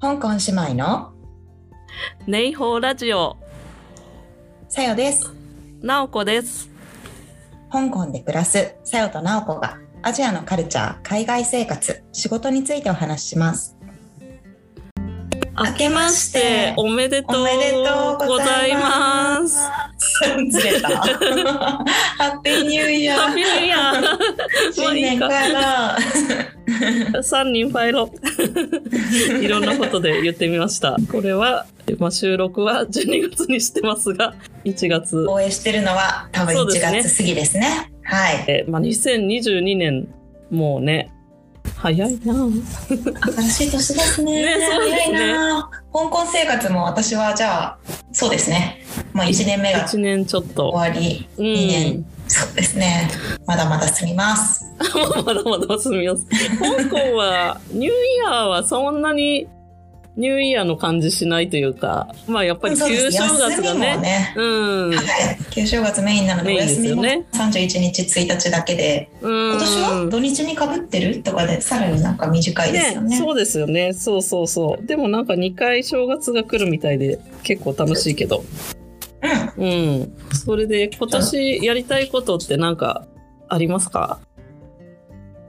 香港姉妹のネイホーラジオ、さよです。なおこです。香港で暮らすさよとなおこがアジアのカルチャー、海外生活、仕事についてお話しします。明けましておめでとうおめでとうございますす。ずれた。ハッピーニューイヤハッピーニューイヤー。新年から。三人ファイロ。いろんなことで言ってみました。これは、まあ、収録は12月にしてますが、1月。応援してるのは多分1そうですね月過ぎですね。はい。えまあ、2022年、もうね、早いな新しい年ですね。ねね早いな。香港生活も私はじゃあ、そうですね。まあ1年目が1年ちょっと。終わり、うん2年。そうですね。まだまだ進みます。まだまだ進みます。香港は、ニューイヤーはそんなにニューイヤーの感じしないというか、まあやっぱり旧正月がね、ね。うん。はい。旧正月メインなので、お休みもよね31日、1日だけで、今今年は？土日にかぶってる？とかで、さらになんか短いですよね。そうですよね。そうそうそう。でもなんか2回正月が来るみたいで結構楽しいけど。うん。うん。それで今年やりたいことってなんかありますか？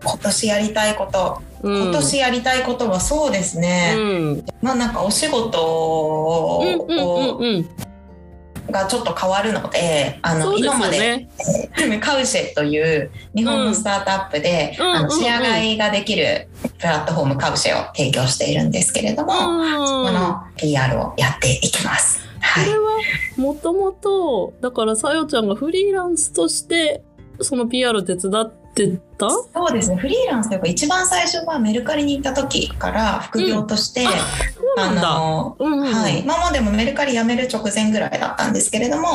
今年やりたいこと、うん。今年やりたいことはそうですね。うん。まあなんかお仕事を。がちょっと変わるので、あの、そうです今までよね。カウシェという日本のスタートアップで、うんあのシェア買いができるプラットフォームカウシェを提供しているんですけれども、そこうんの PR をやっていきます。はいこれ。はもともと、だからさよちゃんがフリーランスとして、その PR 手伝ってた？そうですね。フリーランスというか一番最初はメルカリに行った時から副業として、そうなんだ。の、うんうん、はい。今までもメルカリ辞める直前ぐらいだったんですけれども、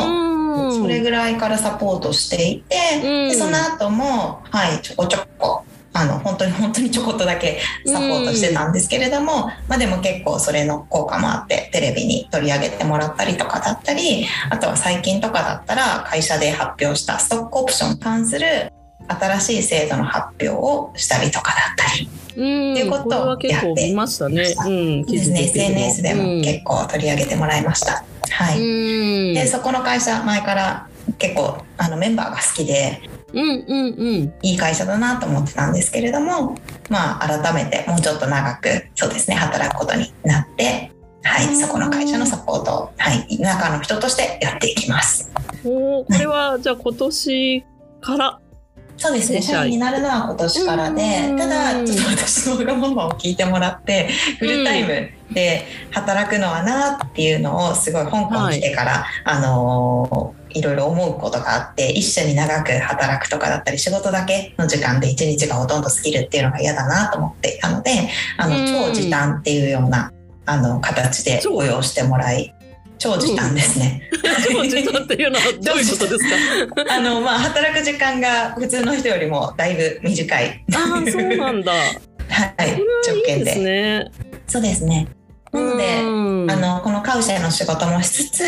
うん。それぐらいからサポートしていて、その後も、はい、ちょこちょこ、あの、本当に本当にちょこっとだけサポートしてたんですけれども、まあでも結構それの効果もあって、テレビに取り上げてもらったりとかだったり、あとは最近とかだったら会社で発表したストックオプションに関する新しい制度の発表をしたりとかだったりうん、っていうことをこれは結構見ましたね。うん、ですね、SNS でも結構取り上げてもらいました。はい。うん、で、そこの会社、前から結構あのメンバーが好きで、うんうんうん。いい会社だなと思ってたんですけれども、まあ、改めてもうちょっと長く、そうですね、働くことになって、はい、うんそこの会社のサポートを、はい、中の人としてやっていきます。おーこれは、じゃあ今年から？そうですね、正社員になるのは今年からでうん、ただ、ちょっと私のわがままを聞いてもらって、フルタイムで働くのはなっていうのを、すごい香港来てから、あのーいろいろ思うことがあって、一緒に長く働くとかだったり、仕事だけの時間で一日がほとんど過ぎるっていうのが嫌だなと思っていたので、あの、うん超時短っていうような、あの、形で超雇用してもらい、超時短ですね。超時短っていうのは どういうことですか？あの、まあ、働く時間が普通の人よりもだいぶ短い。ああ、そうなんだ。はい、これはいいで条件で。すね。そうですね。なので、うん。あの、このカウシェの仕事もしつつ、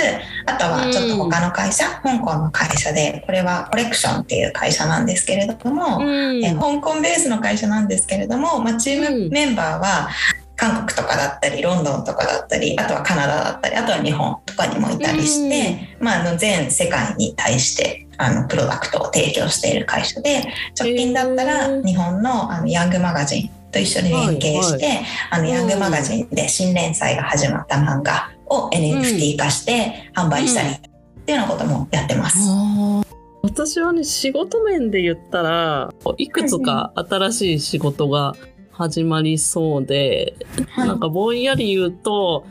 あとはちょっと他の会社、香港の会社で、これはコレクションっていう会社なんですけれども、うん。え香港ベースの会社なんですけれども、まあ、チームメンバーは韓国とかだったり、ロンドンとかだったり、あとはカナダだったり、あとは日本とかにもいたりして、まあ、あの全世界に対して、あの、プロダクトを提供している会社で、直近だったへらー。日本のあのヤングマガジンと一緒に連携して、あの、ヤングマガジンで新連載が始まった漫画を NFT 化して販売したりっていうようなこともやってます。あー。私はね、仕事面で言ったら、いくつか新しい仕事が始まりそうで、はい。なんかぼんやり言うと、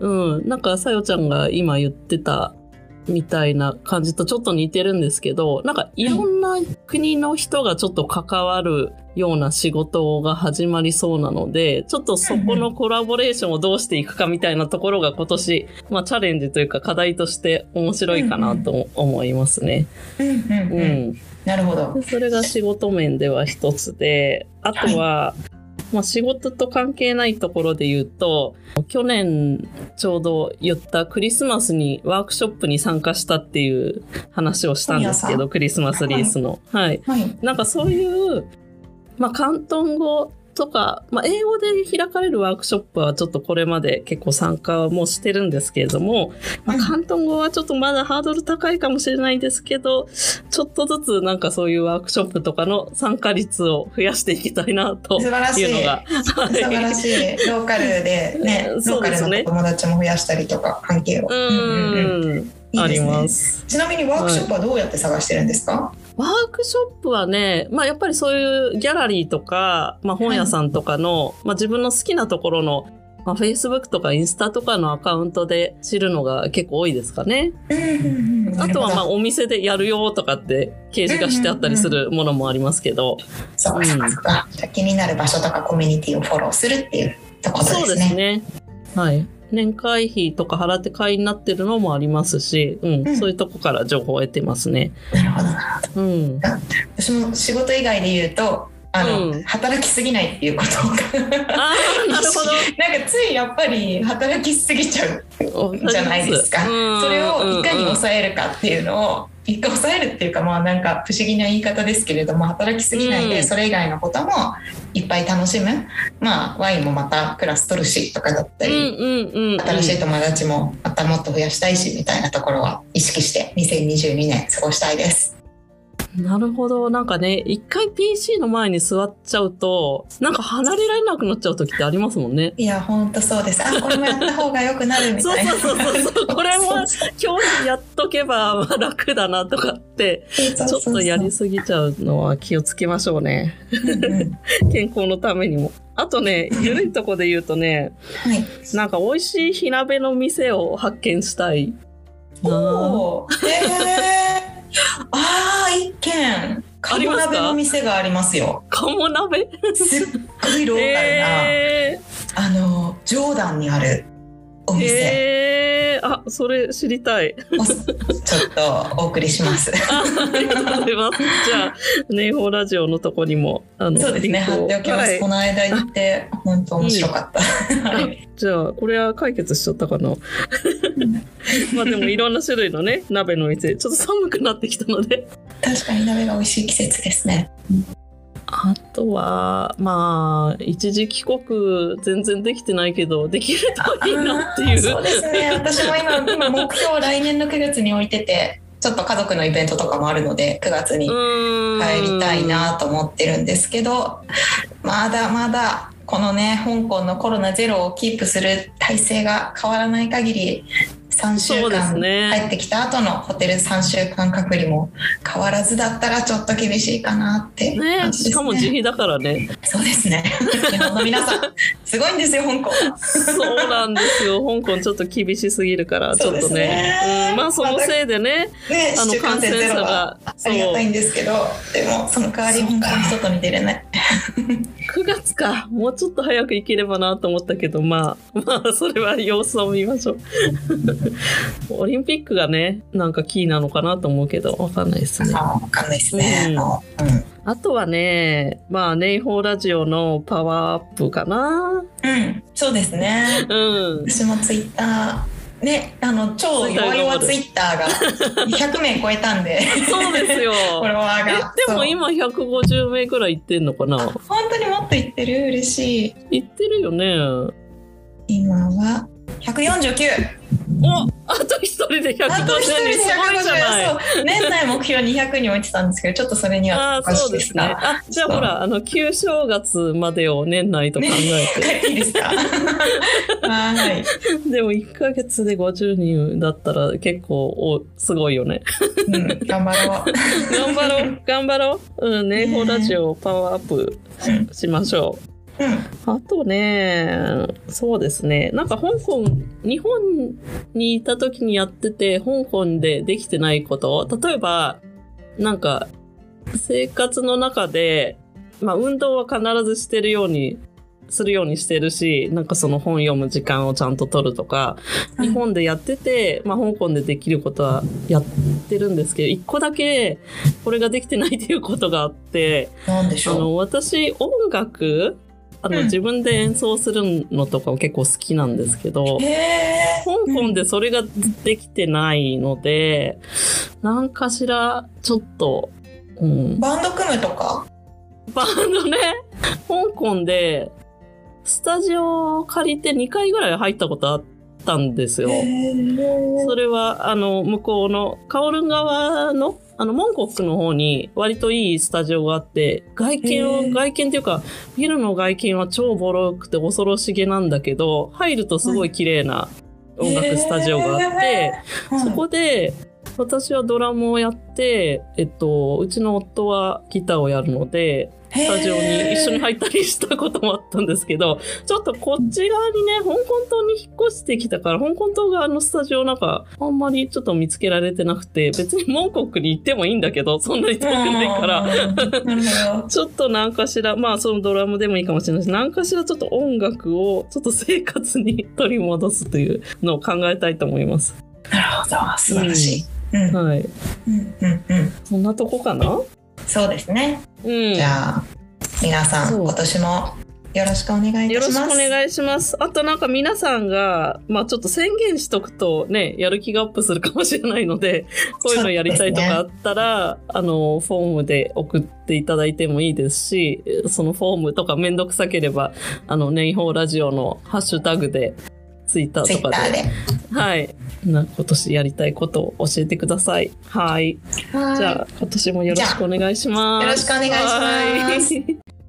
うん、なんかさよちゃんが今言ってたみたいな感じとちょっと似てるんですけど、なんかいろんな国の人がちょっと関わるような仕事が始まりそうなので、ちょっとそこのコラボレーションをどうしていくかみたいなところが今年、まあチャレンジというか課題として面白いかなと思いますね。うんうんううんん。なるほど。でそれが仕事面では一つで、あとは、まあ仕事と関係ないところで言うと、去年ちょうど言ったクリスマスにワークショップに参加したっていう話をしたんですけど、クリスマスリースの。はい。はい。なんかそういう、まあ広東語とか、まあ、英語で開かれるワークショップはちょっとこれまで結構参加もしてるんですけれども、まあ、広東語はちょっとまだハードル高いかもしれないですけど、ちょっとずつなんかそういうワークショップとかの参加率を増やしていきたいなというのが。素晴らしい。ローカルでね、ローカルの友達も増やしたりとか、関係を。うんうんうんいいね、あります。ちなみにワークショップはどうやって探してるんですか、はいワークショップはね、まあやっぱりそういうギャラリーとか、まあ本屋さんとかの、はい、まあ自分の好きなところの、まあ Facebook とかインスタとかのアカウントで知るのが結構多いですかね。あとはまあお店でやるよとかって掲示がしてあったりするものもありますけど。そうかそうか、うん、気になる場所とかコミュニティをフォローするっていうところですね。そうですね。はい。年会費とか払って会員になってるのもありますし、うん、うん、そういうとこから情報を得てますね。なるほど、なるほど。うん。私も仕事以外で言うと、あの、うん、働きすぎないっていうことあなるほど。なんかついやっぱり働きすぎちゃうじゃないですか。それをいかに抑えるかっていうのを一回抑えるっていうかまあなんか不思議な言い方ですけれども働きすぎないでそれ以外のこともいっぱい楽しむ、まあワインもまたクラス取るしとかだったり、新しい友達もまたもっと増やしたいしみたいなところは意識して2022年過ごしたいです。なるほど。なんかね、一回 PC の前に座っちゃうと、なんか離れられなくなっちゃう時ってありますもんね。いや、ほんとそうです。あ、これもやった方が良くなるみたいな。そうそうそうそう。これも今日やっとけば楽だなとかって、ちょっとやりすぎちゃうのは気をつけましょうね。健康のためにも。あとね、ゆるいとこで言うとね、はい、なんか美味しい火鍋の店を発見したい。おー。えー ああ、一軒。鴨鍋の店がありますよ。鴨鍋？すっごいローカルな、えー、あの、ジョーダンにあるお店。えー、あ、それ知りたい。ちょっとお送りします。あありがとうございます。じゃあ、ネイホーラジオのとこにも、あの、そうですね、貼っておきます。はい、この間行って、本当面白かった。じゃあ、これは解決しちゃったかな。まあでもいろんな種類のね、鍋の店、ちょっと寒くなってきたので。確かに鍋が美味しい季節ですね。あとは、まあ、一時帰国全然できてないけど、できるといいなっていう。そうですね。私も今、今目標来年の9月に置いてて、ちょっと家族のイベントとかもあるので、9月に帰りたいなと思ってるんですけど、まだまだ、このね、香港のコロナゼロをキープする体制が変わらない限り、3週間帰ってきた後のホテル3週間隔離も変わらずだったらちょっと厳しいかなってね、ね、しかも自費だからね。そうですね。日本の皆さんすごいんですよ香港。そうなんですよ。香港ちょっと厳しすぎるから ちょっとね、ね、うん、まあそのせいでねねあの感染者がありがたいんですけどでもその代わり香港の外に出れない。9月か。もうちょっと早く行ければなと思ったけどまあまあそれは様子を見ましょう オリンピックがね、なんかキーなのかなと思うけど、わかんないですね。わかんないですね。うん、あとはね、まあ、ネイホーラジオのパワーアップかな。うん、そうですね。うん。私もツイッター。ね、あの超弱々ツイッターが100名超えたんでそうですよフォロワーがでも今150名ぐらいいってんのかな本当にもっといってる？嬉しいいってるよね今は149おあと一人で150人。すごいじゃない。年内目標200に置いてたんですけどちょっとそれにはあそうですね。あじゃあほらあの旧正月までを年内と考えて、ね、いいですか？はい。でも1か月で50人だったら結構おすごいよね、うん、頑張ろう。頑張ろう頑張ろう。うんネイホラジオパワーアップしましょう、あとね、そうですね。なんか香港、日本にいた時にやってて、香港でできてないこと。例えば、なんか、生活の中で、まあ運動は必ずしてるように、するようにしてるし、なんかその本読む時間をちゃんと取るとか、日本でやってて、まあ香港でできることはやってるんですけど、一個だけこれができてないっていうことがあって、あの、私音楽あの、うん、自分で演奏するのとか結構好きなんですけど、香港でそれができてないので、何かしらちょっと、うん、バンド組むとか？バンドね。香港で、スタジオを借りて2回ぐらい入ったことあったんですよ。それは、あの、向こうの、カオルン側の、あの、モンコックの方に割といいスタジオがあって、外見を、外見っていうか、ビルの外見は超ボロくて恐ろしげなんだけど、入るとすごい綺麗な音楽スタジオがあって、そこで、私はドラムをやって、えっと、うちの夫はギターをやるので、スタジオに一緒に入ったりしたこともあったんですけど、ちょっとこっち側にね、香港島に引っ越してきたから、香港島側のスタジオなんか、あんまりちょっと見つけられてなくて、別にモンコックに行ってもいいんだけど、そんなに遠くないから。ちょっと何かしら、まあそのドラムでもいいかもしれないし、何かしらちょっと音楽をちょっと生活に取り戻すというのを考えたいと思います。なるほど。素晴らしい。うんはい。うんうんうん。そんなとこかな？そうですね。うん。じゃあ皆さん今年もよろしくお願いいたよろしくします。お願いします。あとなんか皆さんが、まあちょっと宣言しとくとね、やる気がアップするかもしれないので、こういうのやりたいとかあったら、あの、フォームで送っていただいてもいいですし、そのフォームとかめんどくさければ、あの、ネイホーラジオのハッシュタグで、ツイッターツイッターとかで、で。はい。な今年やりたいことを教えてください。はい。はいじゃあ、今年もよろしくお願いします。よろしくお願いしますはい